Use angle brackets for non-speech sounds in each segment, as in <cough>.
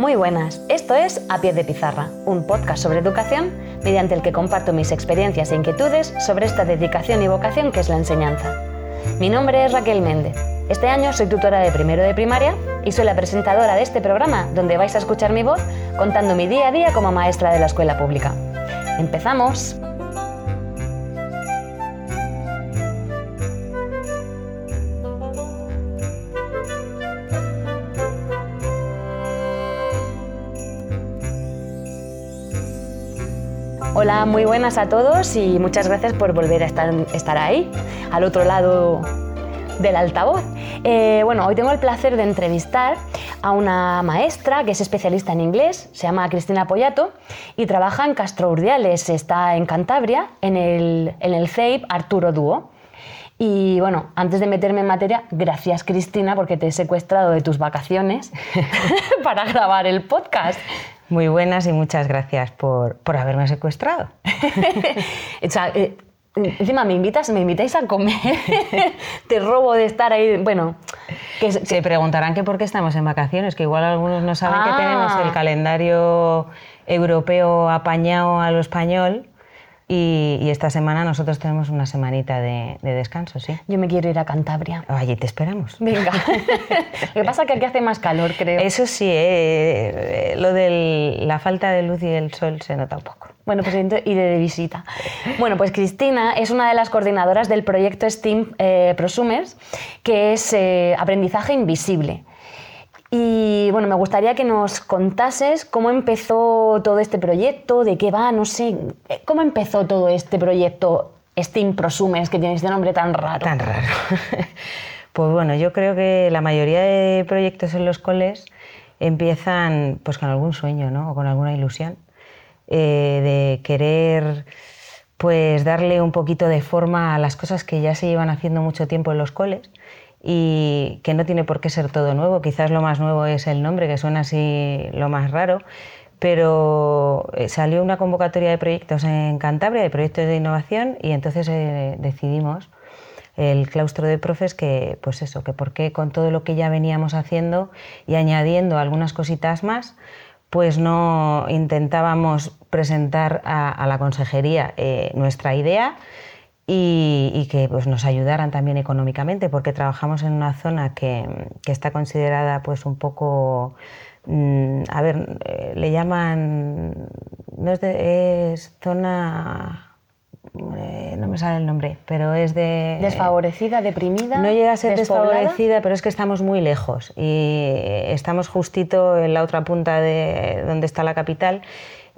Muy buenas, esto es A Pie de Pizarra, un podcast sobre educación mediante el que comparto mis experiencias e inquietudes sobre esta dedicación y vocación que es la enseñanza. Mi nombre es Raquel Méndez. Este año soy tutora de primero de primaria y soy la presentadora de este programa donde vais a escuchar mi voz contando mi día a día como maestra de la escuela pública. ¡Empezamos! Hola, muy buenas a todos y muchas gracias por volver a estar, ahí, al otro lado del altavoz. Eh, bueno, hoy tengo el placer de entrevistar a una maestra que es especialista en inglés, se llama Cristina Pollato y trabaja en Castro Urdiales, está en Cantabria, en el, en el CEIP Arturo Dúo. Y bueno, antes de meterme en materia, gracias Cristina porque te he secuestrado de tus vacaciones <laughs> para grabar el podcast. Muy buenas y muchas gracias por, por haberme secuestrado. <laughs> O sea, eh, encima me invitas, me invitáis a comer, <laughs> te robo de estar ahí, bueno, que Se preguntarán que por qué estamos en vacaciones, que igual algunos no saben Ah. que tenemos el calendario europeo apañado a lo español y, y esta semana nosotros tenemos una semanita de, de descanso, sí. yo me quiero ir a Cantabria. Allí te esperamos. Venga. <laughs> Lo que pasa es que aquí hace más calor, creo. Eso sí, eh, lo de la falta de luz y el sol se nota un poco. Bueno, pues iré de visita. Bueno, pues Cristina es una de las coordinadoras del proyecto STEAM eh, Prosumers, que es eh, aprendizaje invisible. Y bueno, me gustaría que nos contases cómo empezó todo este proyecto, de qué va, no sé, eh, cómo empezó todo este proyecto STEAM Prosumers, que tiene este nombre tan raro. Tan raro. <laughs> pues bueno, yo creo que la mayoría de proyectos en los coles empiezan pues con algún sueño, ¿no? O con alguna ilusión eh, de querer pues darle un poquito de forma a las cosas que ya se llevan haciendo mucho tiempo en los coles y que no tiene por qué ser todo nuevo. Quizás lo más nuevo es el nombre, que suena así lo más raro, pero eh, salió una convocatoria de proyectos en Cantabria, de proyectos de innovación, y entonces eh, decidimos el claustro de profes que, pues eso, que por qué con todo lo que ya veníamos haciendo y añadiendo algunas cositas más, pues no intentábamos presentar a, la consejería eh, nuestra idea y, y que pues, nos ayudaran también económicamente, porque trabajamos en una zona que, que está considerada pues un poco, mm, a ver, eh, le llaman, no es, de- es zona, eh, no me sale el nombre, pero es de... Desfavorecida, deprimida. No llega a ser desfavorecida, pero es que estamos muy lejos y estamos justito en la otra punta de donde está la capital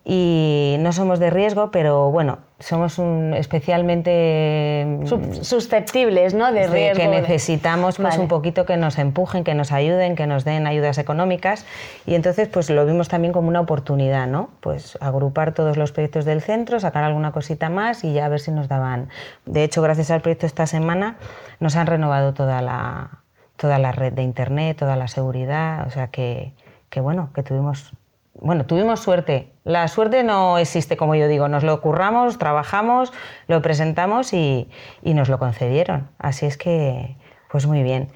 y no somos de riesgo, pero bueno, somos un, especialmente Sub- susceptibles, ¿no? De riesgo. que necesitamos pues Vale. un poquito que nos empujen, que nos ayuden, que nos den ayudas económicas y entonces pues lo vimos también como una oportunidad, ¿no? Pues agrupar todos los proyectos del centro, sacar alguna cosita más y ya a ver si nos daban. De hecho, gracias al proyecto esta semana nos han renovado toda la toda la red de internet, toda la seguridad, o sea que, que bueno, que tuvimos bueno, tuvimos suerte. La suerte no existe, como yo digo, nos lo curramos, trabajamos, lo presentamos y, y nos lo concedieron. Así es que, pues muy bien.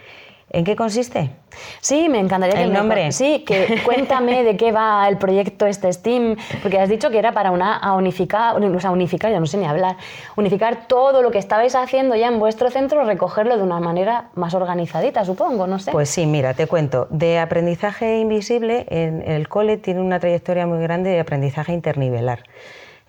¿En qué consiste? Sí, me encantaría que El me nombre. con- Sí, que <laughs> cuéntame de qué va el proyecto este Steam, porque has dicho que era para una a unificar, o sea, unificar, ya no sé ni hablar, unificar todo lo que estabais haciendo ya en vuestro centro, recogerlo de una manera más organizadita, supongo, no sé. Pues sí, mira, te cuento. De aprendizaje invisible, en el cole tiene una trayectoria muy grande de aprendizaje internivelar.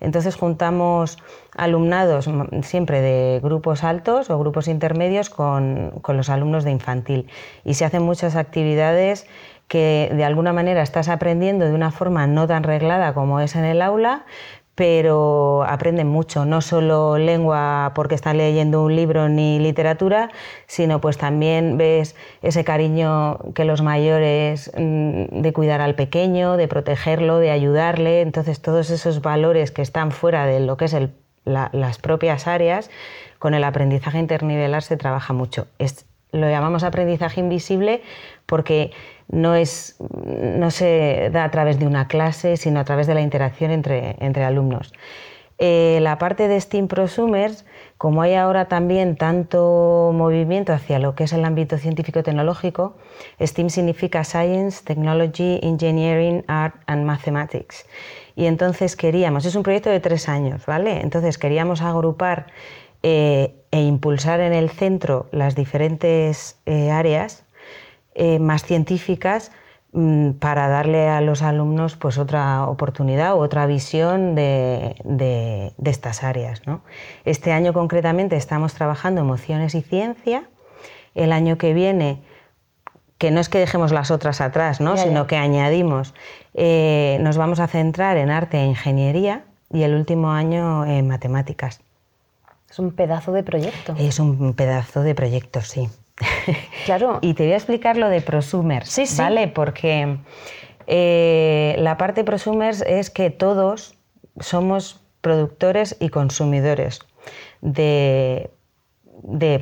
Entonces juntamos alumnados siempre de grupos altos o grupos intermedios con, con los alumnos de infantil. Y se hacen muchas actividades que de alguna manera estás aprendiendo de una forma no tan reglada como es en el aula, pero aprenden mucho, no solo lengua porque están leyendo un libro ni literatura, sino pues también ves ese cariño que los mayores mm, de cuidar al pequeño, de protegerlo, de ayudarle, entonces todos esos valores que están fuera de lo que es las propias áreas, con el aprendizaje internivelar se trabaja mucho. lo llamamos aprendizaje invisible porque no, es, no se da a través de una clase, sino a través de la interacción entre, entre alumnos. Eh, la parte de STEAM Prosumers, como hay ahora también tanto movimiento hacia lo que es el ámbito científico-tecnológico, STEAM significa Science, Technology, Engineering, Art and Mathematics. Y entonces queríamos, es un proyecto de tres años, ¿vale? Entonces queríamos agrupar eh, e impulsar en el centro las diferentes eh, áreas eh, más científicas mm, para darle a los alumnos pues, otra oportunidad o otra visión de, estas áreas. Este año concretamente estamos trabajando emociones y ciencia. El año que viene, que no es que dejemos las otras atrás, sino que añadimos, eh, nos vamos a centrar en arte e ingeniería y el último año en matemáticas. Es un pedazo de proyecto. Es un pedazo de proyecto, sí. Claro. <laughs> y te voy a explicar lo de prosumers, sí, ¿vale? Porque eh, la parte prosumers es que todos somos productores y consumidores de,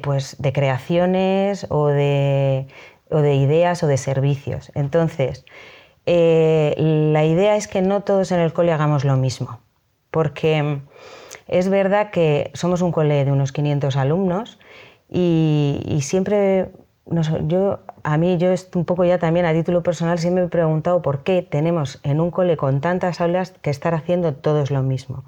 pues, de creaciones o de, ideas o de servicios. Entonces, eh, la idea es que no todos en el cole hagamos lo mismo, porque es verdad que somos un cole de unos 500 alumnos y, siempre, yo, a mí, yo un poco ya también a título personal, siempre me he preguntado por qué tenemos en un cole con tantas aulas que estar haciendo todos lo mismo.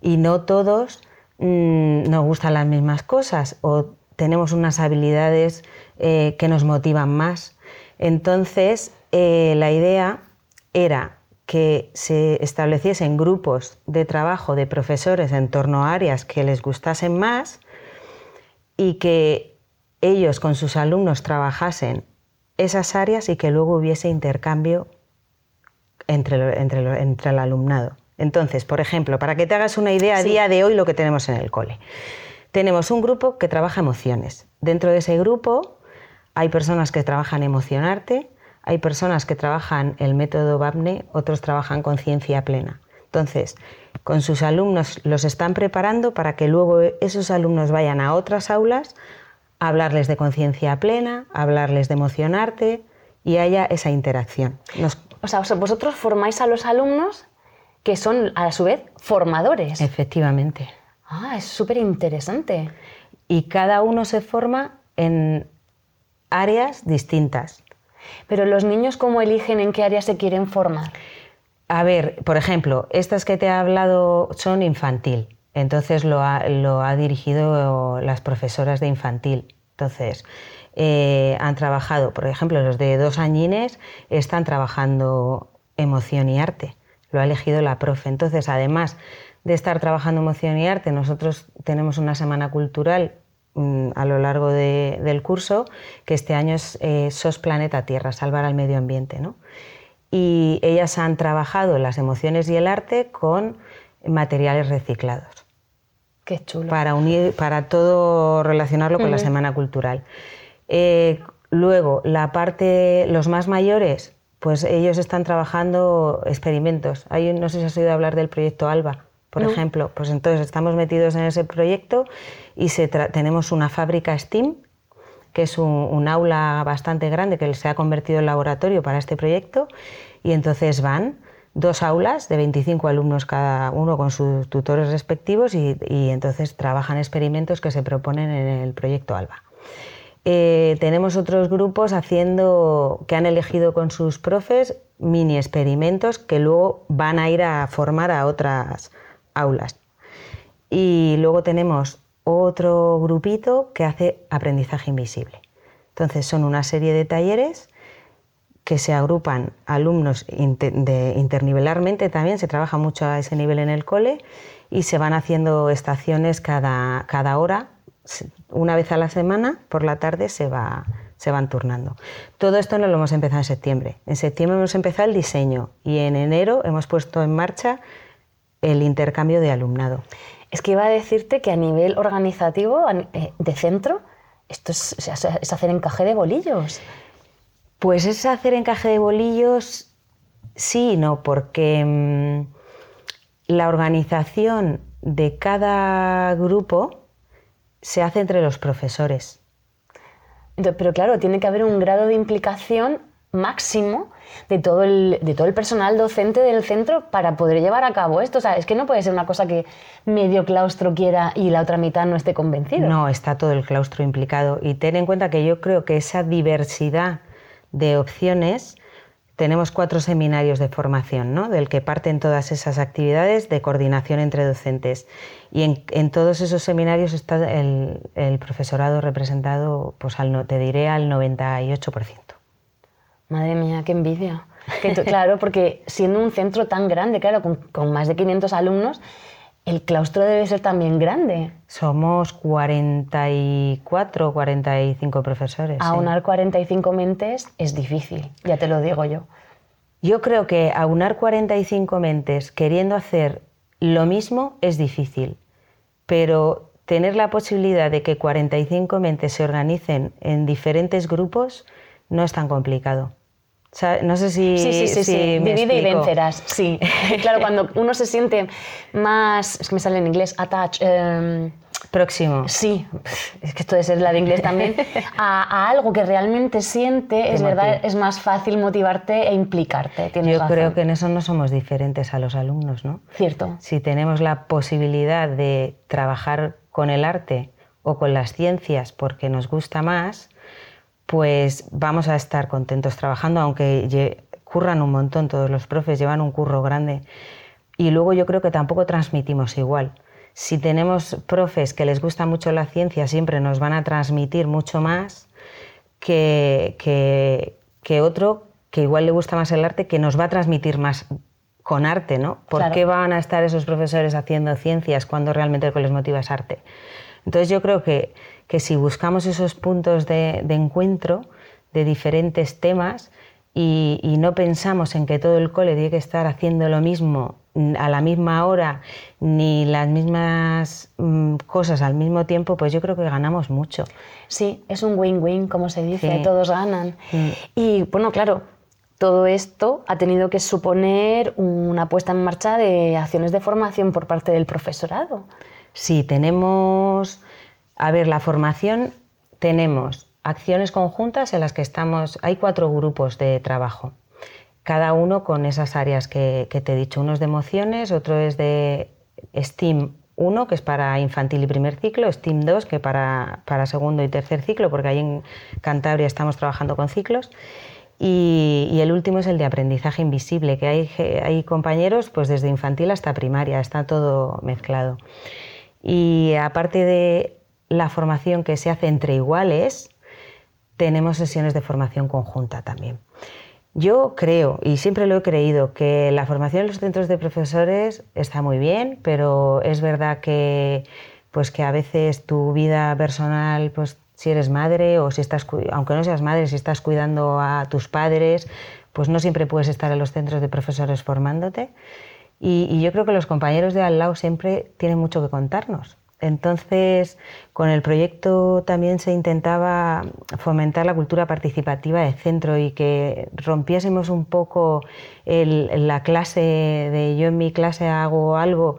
Y no todos mm, nos gustan las mismas cosas o tenemos unas habilidades eh, que nos motivan más. Entonces, eh, la idea era que se estableciesen grupos de trabajo de profesores en torno a áreas que les gustasen más y que ellos con sus alumnos trabajasen esas áreas y que luego hubiese intercambio entre, entre, el alumnado. Entonces, por ejemplo, para que te hagas una idea a día de hoy lo que tenemos en el cole. Tenemos un grupo que trabaja emociones. Dentro de ese grupo hay personas que trabajan emocionarte, hay personas que trabajan el método BAPNE, otros trabajan conciencia plena. Entonces, con sus alumnos los están preparando para que luego esos alumnos vayan a otras aulas a hablarles de conciencia plena, a hablarles de emocionarte y haya esa interacción. O sea, vosotros formáis a los alumnos que son a su vez formadores. Efectivamente. Ah, es súper interesante. Y cada uno se forma en áreas distintas. Pero los niños, ¿cómo eligen en qué área se quieren formar? A ver, por ejemplo, estas que te he hablado son infantil, entonces lo ha, dirigido las profesoras de infantil. Entonces, eh, han trabajado, por ejemplo, los de dos añines están trabajando emoción y arte, lo ha elegido la profe. Entonces, además de estar trabajando emoción y arte, nosotros tenemos una semana cultural mm, a lo largo del curso, que este año es eh, SOS Planeta Tierra, salvar al medio ambiente. ¿no? Y ellas han trabajado las emociones y el arte con materiales reciclados. Qué chulo. Para, unir, para todo relacionarlo con la Semana Cultural. Eh, luego, la parte, los más mayores, pues ellos están trabajando experimentos. Hay, no sé si has oído hablar del proyecto ALBA, por ejemplo. Pues entonces estamos metidos en ese proyecto y se tenemos una fábrica STEAM que es un, aula bastante grande que se ha convertido en laboratorio para este proyecto, y entonces van dos aulas de 25 alumnos cada uno con sus tutores respectivos y, entonces trabajan experimentos que se proponen en el proyecto ALBA. Eh, tenemos otros grupos haciendo que han elegido con sus profes mini experimentos que luego van a ir a formar a otras aulas. Y luego tenemos otro grupito que hace aprendizaje invisible. Entonces son una serie de talleres que se agrupan alumnos internivelarmente también, se trabaja mucho a ese nivel en el cole y se van haciendo estaciones cada, cada hora, una vez a la semana, por la tarde se, va, se van turnando. Todo esto no lo hemos empezado en septiembre. En septiembre hemos empezado el diseño y en enero hemos puesto en marcha el intercambio de alumnado. Es que iba a decirte que a nivel organizativo eh, de centro, esto es, es hacer encaje de bolillos. Pues es hacer encaje de bolillos, sí y no, porque mm, la organización de cada grupo se hace entre los profesores. Entonces, pero claro, tiene que haber un grado de implicación máximo de todo, el, de todo el personal docente del centro para poder llevar a cabo esto. O sea, es que no puede ser una cosa que medio claustro quiera y la otra mitad no esté convencido. No, está todo el claustro implicado. Y ten en cuenta que yo creo que esa diversidad de opciones, tenemos cuatro seminarios de formación, ¿no? del que parten todas esas actividades de coordinación entre docentes. Y en, todos esos seminarios está el, profesorado representado, pues al, te diré, al 98%. Madre mía, qué envidia. Que tú- claro, porque siendo un centro tan grande, claro, con, con más de 500 alumnos, el claustro debe ser también grande. Somos 44, 45 profesores. sí. Aunar 45 mentes es difícil, ya te lo digo yo. Yo creo que aunar 45 mentes queriendo hacer lo mismo es difícil, pero tener la posibilidad de que 45 mentes se organicen en diferentes grupos no es tan complicado. O sea, no sé si. Sí, sí, sí, si sí. Divide y vencerás. Sí. <laughs> claro, cuando uno se siente más, es que me sale en inglés, attach, em, Próximo. sí, es que esto de ser la de inglés también, <laughs> a, a algo que realmente siente, es verdad, es más fácil motivarte e implicarte. Tienes Yo razón. creo que en eso no somos diferentes a los alumnos, ¿no? Cierto. Si tenemos la posibilidad de trabajar con el arte o con las ciencias porque nos gusta más, pues vamos a estar contentos trabajando, aunque curran un montón, todos los profes llevan un curro grande. Y luego yo creo que tampoco transmitimos igual. Si tenemos profes que les gusta mucho la ciencia, siempre nos van a transmitir mucho más que, que, que otro que igual le gusta más el arte, que nos va a transmitir más con arte, ¿no? ¿Por Claro. qué van a estar esos profesores haciendo ciencias cuando realmente lo que les motiva es arte? Entonces yo creo que, que si buscamos esos puntos de, de encuentro de diferentes temas y, y no pensamos en que todo el cole tiene que estar haciendo lo mismo a la misma hora ni las mismas mm, cosas al mismo tiempo, pues yo creo que ganamos mucho. Sí, es un win-win, como se dice, Sí. todos ganan. Y bueno, claro, todo esto ha tenido que suponer una puesta en marcha de acciones de formación por parte del profesorado. Sí, tenemos, a ver, la formación, tenemos acciones conjuntas en las que estamos, hay cuatro grupos de trabajo, cada uno con esas áreas que, te he dicho, uno es de emociones, otro es de STEAM 1, que es para infantil y primer ciclo, STEAM 2, que para, para segundo y tercer ciclo, porque ahí en Cantabria estamos trabajando con ciclos, y, el último es el de aprendizaje invisible, que hay, hay compañeros pues desde infantil hasta primaria, está todo mezclado. Y aparte de la formación que se hace entre iguales, tenemos sesiones de formación conjunta también. Yo creo, y siempre lo he creído, que la formación en los centros de profesores está muy bien, pero es verdad que, pues que a veces tu vida personal, pues si eres madre o si estás, aunque no seas madre, si estás cuidando a tus padres, pues no siempre puedes estar en los centros de profesores formándote. Y, y yo creo que los compañeros de al lado siempre tienen mucho que contarnos. Entonces, con el proyecto también se intentaba fomentar la cultura participativa de centro y que rompiésemos un poco la clase de yo en mi clase hago algo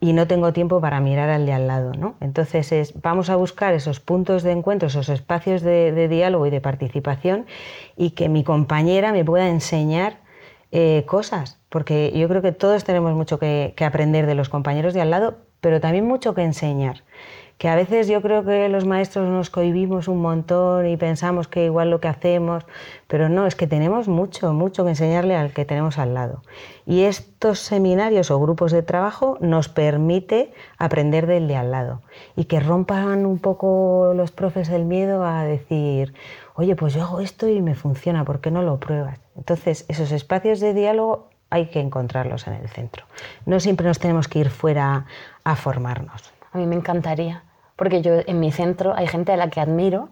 y no tengo tiempo para mirar al de al lado. ¿no? Entonces, es, vamos a buscar esos puntos de encuentro, esos espacios de, diálogo y de participación y que mi compañera me pueda enseñar eh, cosas, porque yo creo que todos tenemos mucho que aprender de los compañeros de al lado, pero también mucho que enseñar. Que a veces yo creo que los maestros nos cohibimos un montón y pensamos que igual lo que hacemos, pero no, es que tenemos mucho, mucho que enseñarle al que tenemos al lado. Y estos seminarios o grupos de trabajo nos permite aprender del de al lado y que rompan un poco los profes el miedo a decir, oye, pues yo hago esto y me funciona, ¿por qué no lo pruebas? Entonces, esos espacios de diálogo hay que encontrarlos en el centro. No siempre nos tenemos que ir fuera a formarnos. A mí me encantaría, porque yo en mi centro hay gente a la que admiro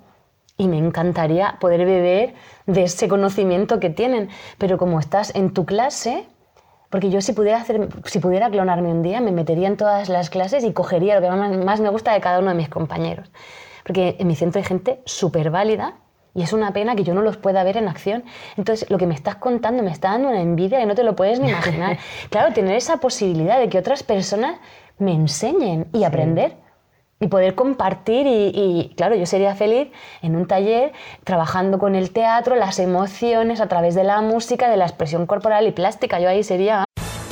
y me encantaría poder beber de ese conocimiento que tienen, pero como estás en tu clase, Porque yo si pudiera, hacer, si pudiera clonarme un día, me metería en todas las clases y cogería lo que más, me gusta de cada uno de mis compañeros. Porque en mi centro hay gente súper válida y es una pena que yo no los pueda ver en acción. Entonces, lo que me estás contando me está dando una envidia que no te lo puedes ni imaginar. <laughs> claro, tener esa posibilidad de que otras personas me enseñen y aprender y poder compartir y, y, claro, yo sería feliz en un taller trabajando con el teatro, las emociones a través de la música, de la expresión corporal y plástica. Yo ahí sería...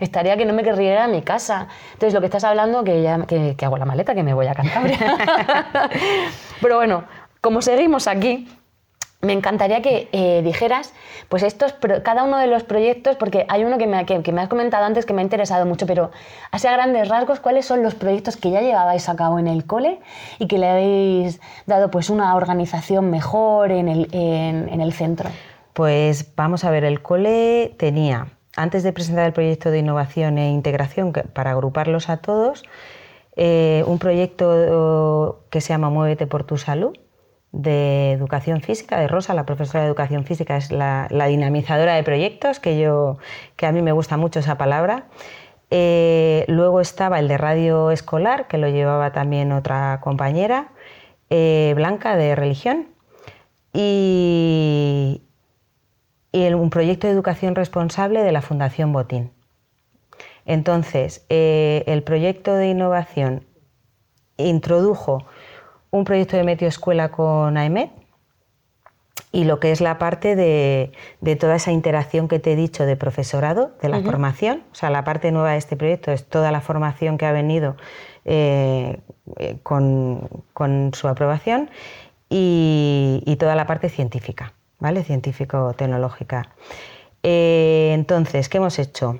Estaría que no me querría ir a mi casa. Entonces, lo que estás hablando, que, ya, que, que hago la maleta, que me voy a Cantabria. <laughs> Pero bueno, como seguimos aquí, me encantaría que eh, dijeras, pues estos, cada uno de los proyectos, porque hay uno que me, que, que me has comentado antes que me ha interesado mucho, pero así a grandes rasgos, ¿cuáles son los proyectos que ya llevabais a cabo en el cole y que le habéis dado pues una organización mejor en el, en- en el centro? Pues vamos a ver, el cole tenía, antes de presentar el proyecto de innovación e integración, para agruparlos a todos, eh, un proyecto que se llama Muévete por tu salud, de educación física, de Rosa, la profesora de educación física, es la, la dinamizadora de proyectos, que, yo, que a mí me gusta mucho esa palabra. Eh, luego estaba el de radio escolar, que lo llevaba también otra compañera, eh, Blanca, de religión. Y, y un proyecto de educación responsable de la Fundación Botín. Entonces, eh, el proyecto de innovación introdujo un proyecto de Meteo Escuela con AEMET y lo que es la parte de, de toda esa interacción que te he dicho de profesorado, de la formación. O sea, la parte nueva de este proyecto es toda la formación que ha venido eh, eh, con, con su aprobación y, y toda la parte científica, ¿vale? Científico-tecnológica. Eh, entonces, ¿qué hemos hecho?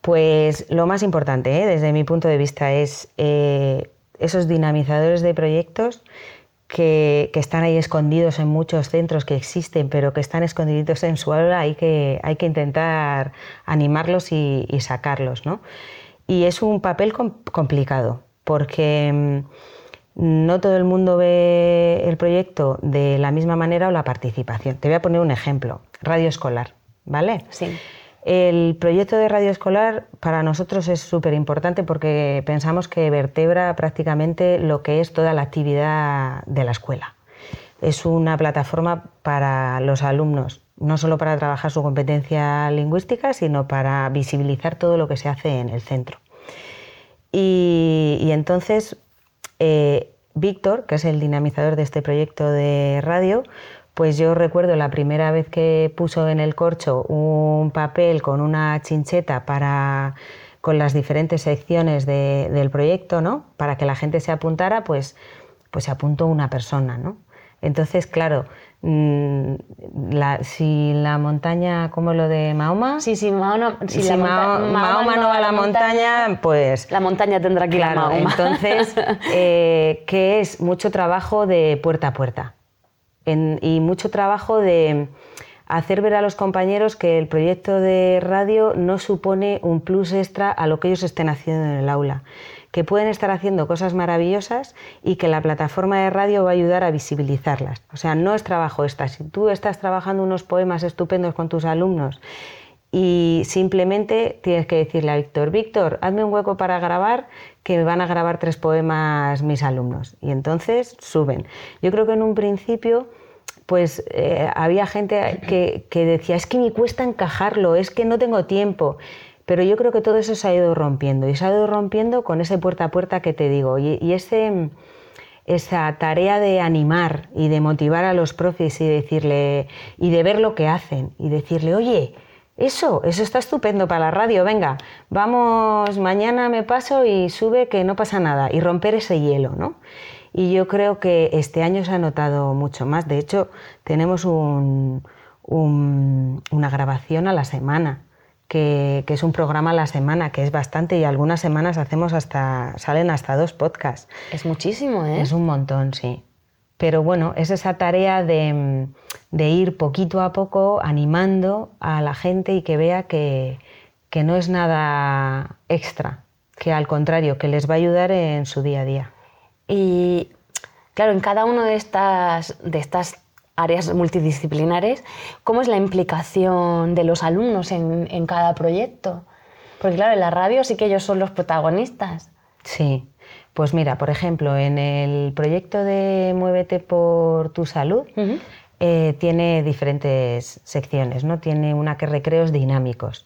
Pues lo más importante, ¿eh? desde mi punto de vista, es eh, esos dinamizadores de proyectos que, que están ahí escondidos en muchos centros que existen, pero que están escondiditos en su aula, hay que, hay que intentar animarlos y, y sacarlos. ¿no? Y es un papel com- complicado, porque mm, no todo el mundo ve el proyecto de la misma manera o la participación. Te voy a poner un ejemplo, radio escolar, ¿vale? Sí. El proyecto de radio escolar para nosotros es súper importante porque pensamos que vertebra prácticamente lo que es toda la actividad de la escuela. Es una plataforma para los alumnos, no solo para trabajar su competencia lingüística, sino para visibilizar todo lo que se hace en el centro. Y, y entonces, eh, Víctor, que es el dinamizador de este proyecto de radio, pues yo recuerdo la primera vez que puso en el corcho un papel con una chincheta para con las diferentes secciones de- del proyecto, ¿no? Para que la gente se apuntara, pues, pues se apuntó una persona, ¿no? Entonces, claro, la- si la montaña, como lo de Mahoma, Sí, sí, Mahoma, si si la Mahoma no va a la montaña, pues La montaña tendrá que ir a Claro, Mahoma. entonces, <laughs> eh, que es mucho trabajo de puerta a puerta. En- y mucho trabajo de hacer ver a los compañeros que el proyecto de radio no supone un plus extra a lo que ellos estén haciendo en el aula, que pueden estar haciendo cosas maravillosas y que la plataforma de radio va a ayudar a visibilizarlas. O sea, no es trabajo extra. Si tú estás trabajando unos poemas estupendos con tus alumnos y simplemente tienes que decirle a Víctor, Víctor, hazme un hueco para grabar, que me van a grabar tres poemas mis alumnos. Y entonces suben. Yo creo que en un principio pues eh, había gente que, que decía, es que me cuesta encajarlo, es que no tengo tiempo. Pero yo creo que todo eso se ha ido rompiendo y se ha ido rompiendo con ese puerta a puerta que te digo. Y, ese, esa tarea de animar y de motivar a los profes y decirle y de ver lo que hacen y decirle, oye, eso, eso está estupendo para la radio, venga, vamos, mañana me paso y sube que no pasa nada y romper ese hielo, ¿no? Y yo creo que este año se ha notado mucho más. De hecho, tenemos un- un- una grabación a la semana que, que es un programa a la semana, que es bastante, y algunas semanas hacemos hasta, salen hasta dos podcasts. Es muchísimo, ¿eh? Es un montón, sí. Pero bueno, es esa tarea de, de ir poquito a poco animando a la gente y que vea que, que no es nada extra, que al contrario, que les va a ayudar en su día a día. Y claro, en cada una de estas, de estas áreas multidisciplinares, ¿cómo es la implicación de los alumnos en, en cada proyecto? Porque claro, en la radio sí que ellos son los protagonistas. Sí, pues mira, por ejemplo, en el proyecto de Muévete por tu salud, eh, tiene diferentes secciones, ¿no? Tiene una que recreos dinámicos,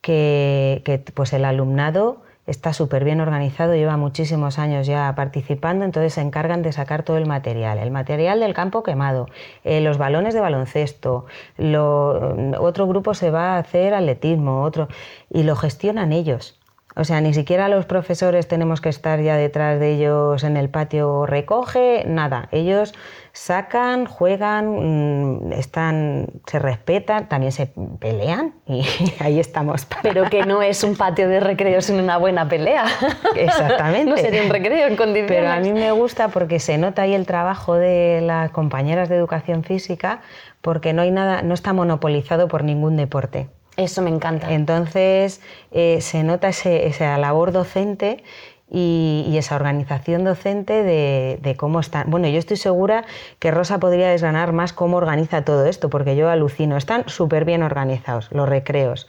que, que, pues el alumnado está súper bien organizado, lleva muchísimos años ya participando, entonces se encargan de sacar todo el material, el material del campo quemado, eh, los balones de baloncesto, lo- otro grupo se va a hacer atletismo, otro, y lo gestionan ellos. O sea, ni siquiera los profesores tenemos que estar ya detrás de ellos en el patio, recoge, nada. Ellos sacan, juegan, mm, están, se respetan, también se pelean y <laughs> ahí estamos. para- Pero que no es un patio de recreo, sino una buena pelea. <laughs> Exactamente. no sería un recreo en condiciones. Pero a mí me gusta porque se nota ahí el trabajo de las compañeras de educación física porque no hay nada, no está monopolizado por ningún deporte. Eso me encanta. Entonces eh, se nota ese- esa labor docente y, y esa organización docente de, de cómo están. Bueno, yo estoy segura que Rosa podría desgranar más cómo organiza todo esto, porque yo alucino. Están súper bien organizados los recreos.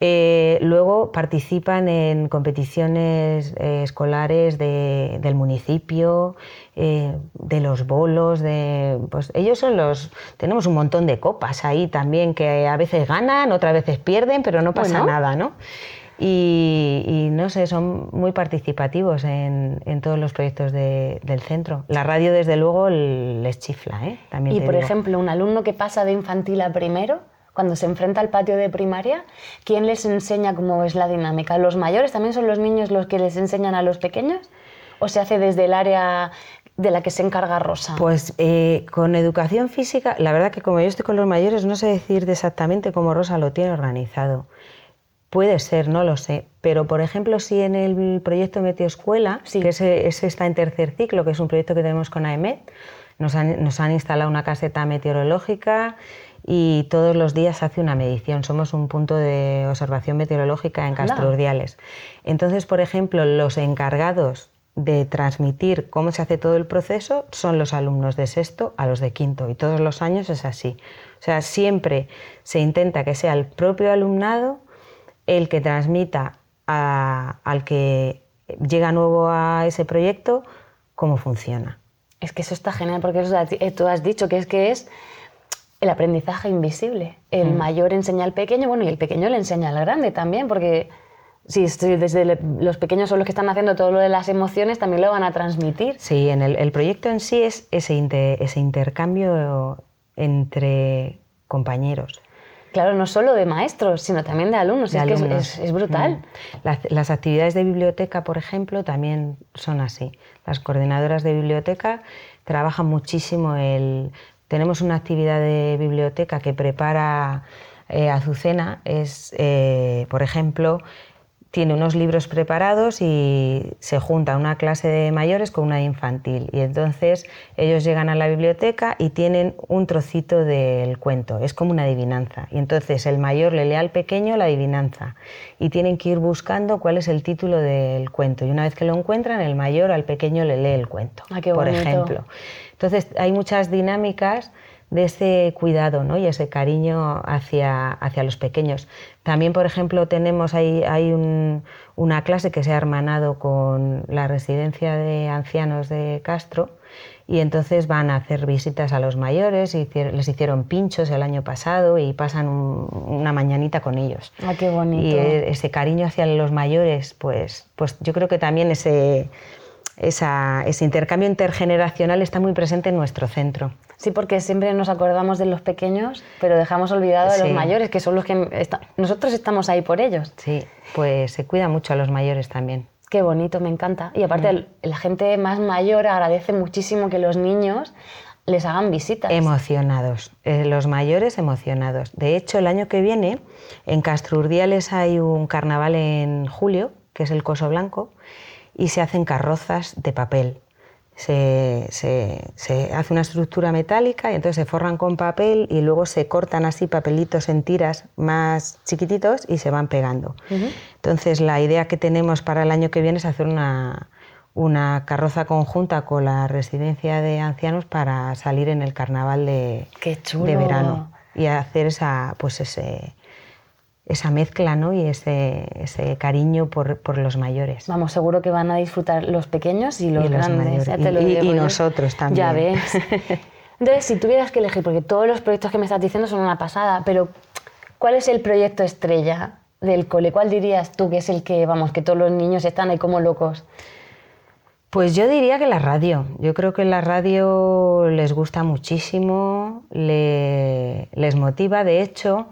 Eh, luego participan en competiciones eh, escolares de- del municipio, eh, de los bolos, de, pues ellos son los, tenemos un montón de copas ahí también que a veces ganan, otras veces pierden, pero no pasa Bueno. nada, ¿no? Y, y no sé, son muy participativos en, en todos los proyectos de- del centro. La radio, desde luego, les chifla, ¿eh? También Y por digo. ejemplo, un alumno que pasa de infantil a primero, cuando se enfrenta al patio de primaria, ¿quién les enseña cómo es la dinámica? ¿Los mayores también son los niños los que les enseñan a los pequeños? ¿O se hace desde el área de la que se encarga Rosa? Pues eh, con educación física, la verdad que como yo estoy con los mayores, no sé decir exactamente cómo Rosa lo tiene organizado. Puede ser, no lo sé. Pero, por ejemplo, si en el proyecto Meteoescuela, Sí. que ese, ese está en tercer ciclo, que es un proyecto que tenemos con AEMET, nos han, nos han instalado una caseta meteorológica y todos los días hace una medición. Somos un punto de observación meteorológica en. Castro Urdiales. Entonces, por ejemplo, los encargados de transmitir cómo se hace todo el proceso son los alumnos de sexto a los de quinto y todos los años es así. O sea, siempre se intenta que sea el propio alumnado el que transmita a- al que llega nuevo a ese proyecto cómo funciona. Es que eso está genial porque eso, tú has dicho que es que es el aprendizaje invisible. El mayor enseña al pequeño, bueno, y el pequeño le enseña al grande también, porque si, desde le- los pequeños son los que están haciendo todo lo de las emociones, también lo van a transmitir. Sí, en el, el proyecto en sí es ese, inter- ese intercambio entre compañeros. Claro, no solo de maestros, sino también de alumnos. de es que es- alumnos. es, es brutal. Mm. Las, las actividades de biblioteca, por ejemplo, también son así. Las coordinadoras de biblioteca trabajan muchísimo el... Tenemos una actividad de biblioteca que prepara eh, Azucena, es, eh, por ejemplo, tiene unos libros preparados y se junta una clase de mayores con una de infantil. Y entonces ellos llegan a la biblioteca y tienen un trocito del cuento. Es como una adivinanza. Y entonces el mayor le lee al pequeño la adivinanza. Y tienen que ir buscando cuál es el título del cuento. Y una vez que lo encuentran, el mayor al pequeño le lee el cuento. Ah, por ejemplo. Entonces hay muchas dinámicas de ese cuidado ¿no? y ese cariño hacia, hacia los pequeños. También, por ejemplo, tenemos ahí hay un- una clase que se ha hermanado con la residencia de ancianos de Castro y entonces van a hacer visitas a los mayores, hici- les hicieron pinchos el año pasado y pasan un- una mañanita con ellos. Ah, qué bonito. Y eh, ese cariño hacia los mayores, pues, pues yo creo que también ese, esa- ese intercambio intergeneracional está muy presente en nuestro centro. Sí, porque siempre nos acordamos de los pequeños, pero dejamos olvidado de los mayores, que son los que está- nosotros estamos ahí por ellos. Sí, pues se cuida mucho a los mayores también. Qué bonito, me encanta. Y aparte, el- la gente más mayor agradece muchísimo que los niños les hagan visitas. Emocionados, eh, los mayores emocionados. De hecho, el año que viene en Castro Urdiales hay un carnaval en julio, que es el Coso Blanco, y se hacen carrozas de papel. Se, se- se hace una estructura metálica y entonces se forran con papel y luego se cortan así papelitos en tiras más chiquititos y se van pegando. Entonces la idea que tenemos para el año que viene es hacer una, una carroza conjunta con la residencia de ancianos para salir en el carnaval de, Qué chulo. de verano y hacer esa, pues ese, esa mezcla ¿no? y ese, ese cariño por, por los mayores. Vamos, seguro que van a disfrutar los pequeños y los, Y los grandes. mayores. ya te lo Y- digo y yo. nosotros también. Ya ves. <laughs> Entonces, si tuvieras que elegir, porque todos los proyectos que me estás diciendo son una pasada, pero ¿cuál es el proyecto estrella del cole? ¿Cuál dirías tú que es el que, vamos, que todos los niños están ahí como locos? Pues yo diría que la radio. Yo creo que la radio les gusta muchísimo, le- les motiva. De hecho,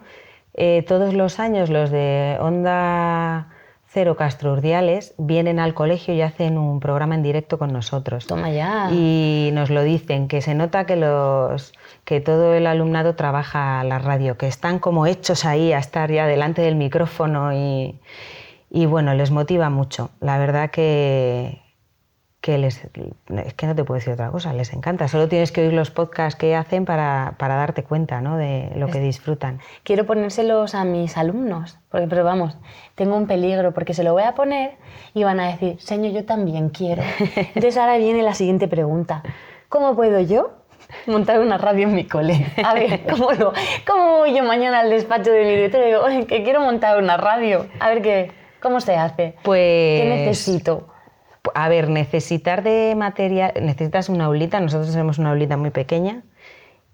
eh, todos los años los de Onda Cero Castro Urdiales vienen al colegio y hacen un programa en directo con nosotros. Toma ya. Y nos lo dicen, que se nota que, los, que todo el alumnado trabaja la radio, que están como hechos ahí a estar ya delante del micrófono y, y bueno, les motiva mucho. La verdad que, que les, es que no te puedo decir otra cosa, les encanta. Solo tienes que oír los podcasts que hacen para, para darte cuenta ¿no? de lo que disfrutan. Quiero ponérselos a mis alumnos, porque, pero vamos, tengo un peligro, porque se lo voy a poner y van a decir, señor, yo también quiero. <laughs> Entonces ahora viene la siguiente pregunta. ¿Cómo puedo yo montar una radio en mi cole? A ver, <laughs> ¿cómo, lo, cómo voy yo mañana al despacho de mi director y digo, que quiero montar una radio? A ver, ¿qué, ¿cómo se hace? Pues, ¿Qué necesito? A ver, necesitar de material, necesitas una aulita, nosotros tenemos una aulita muy pequeña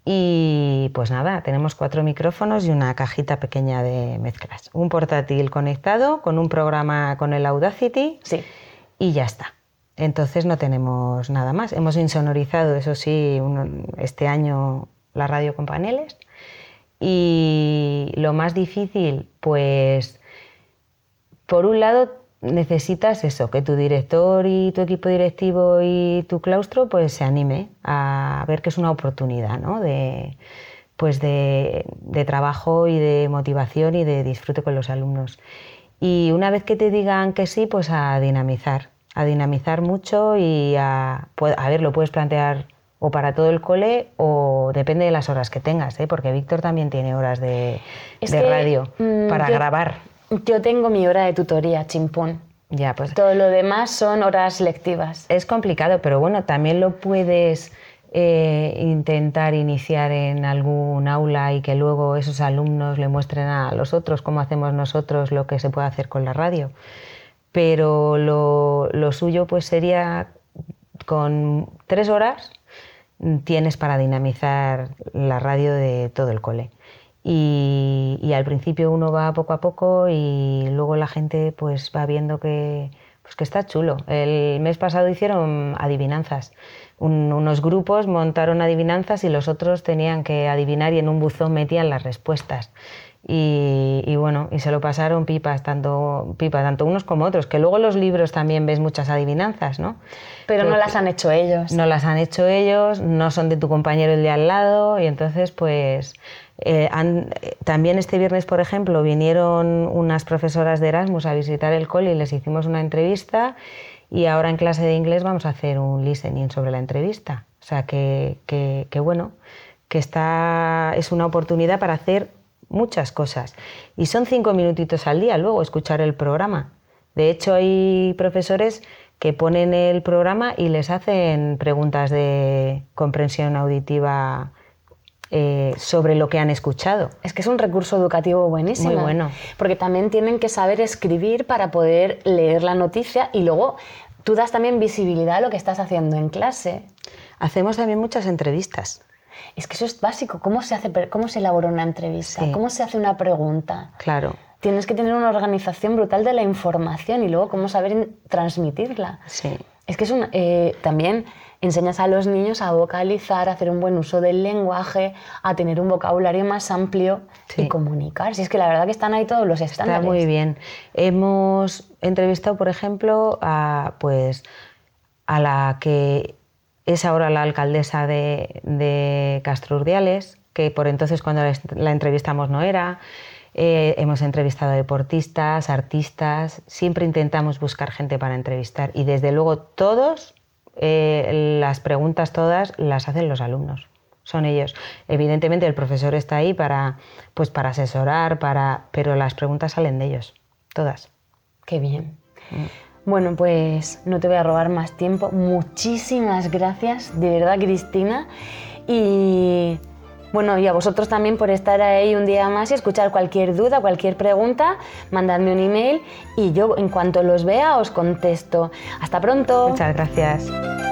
y pues nada, tenemos cuatro micrófonos y una cajita pequeña de mezclas. Un portátil conectado con un programa con el Audacity Sí. y ya está. Entonces no tenemos nada más. Hemos insonorizado, eso sí, un- este año la radio con paneles. Y lo más difícil, pues, por un lado necesitas eso, que tu director y tu equipo directivo y tu claustro pues se anime a ver que es una oportunidad, ¿no? De, pues de, de trabajo y de motivación y de disfrute con los alumnos. Y una vez que te digan que sí, pues a dinamizar, a dinamizar mucho y a, pu- a ver, lo puedes plantear o para todo el cole o depende de las horas que tengas, ¿eh? porque Víctor también tiene horas de, Es de que, radio mm, para yo- grabar. Yo tengo mi hora de tutoría, chimpón. Ya, pues Todo lo demás son horas lectivas. es complicado, pero bueno, también lo puedes eh, intentar iniciar en algún aula y que luego esos alumnos le muestren a los otros cómo hacemos nosotros lo que se puede hacer con la radio. Pero lo, lo suyo pues sería con tres horas tienes para dinamizar la radio de todo el cole. Y, al principio uno va poco a poco y luego la gente pues va viendo que, pues que está chulo. El mes pasado hicieron adivinanzas. Un- unos grupos montaron adivinanzas y los otros tenían que adivinar y en un buzón metían las respuestas. Y, y bueno, y se lo pasaron pipas, tanto, pipa, tanto unos como otros, que luego en los libros también ves muchas adivinanzas, ¿no? Pero no Pero las han hecho ellos. no las han hecho ellos, no son de tu compañero el de al lado y entonces pues eh, han- eh, también este viernes, por ejemplo, vinieron unas profesoras de Erasmus a visitar el cole y les hicimos una entrevista y ahora en clase de inglés vamos a hacer un listening sobre la entrevista. O sea que, que- que bueno, que está, es una oportunidad para hacer muchas cosas. Y son cinco minutitos al día luego escuchar el programa. De hecho, hay profesores que ponen el programa y les hacen preguntas de comprensión auditiva eh, sobre lo que han escuchado. Es que es un recurso educativo buenísimo. Muy bueno. Porque también tienen que saber escribir para poder leer la noticia y luego tú das también visibilidad a lo que estás haciendo en clase. Hacemos también muchas entrevistas. Es que eso es básico. ¿Cómo se, hace, cómo se elabora una entrevista? Sí. ¿Cómo se hace una pregunta? Claro, Tienes que tener una organización brutal de la información y luego cómo saber transmitirla. sí. Es que es un, eh, también enseñas a los niños a vocalizar, a hacer un buen uso del lenguaje, a tener un vocabulario más amplio Sí. y comunicar. Si es que la verdad que están ahí todos los Está estándares. muy bien. Hemos entrevistado, por ejemplo, a, pues, a la que es ahora la alcaldesa de, de Castro Urdiales, que por entonces cuando la, entrevistamos no era. Eh, hemos entrevistado a deportistas, artistas, siempre intentamos buscar gente para entrevistar y desde luego todos, eh, las preguntas todas las hacen los alumnos, son ellos. Evidentemente el profesor está ahí para, pues, para asesorar, para, pero las preguntas salen de ellos, todas. Qué bien. Bueno, pues no te voy a robar más tiempo. Muchísimas gracias, de verdad, Cristina. Y bueno, y a vosotros también por estar ahí un día más y escuchar cualquier duda, cualquier pregunta, mandadme un email y yo en cuanto los vea os contesto. Hasta pronto. Muchas gracias.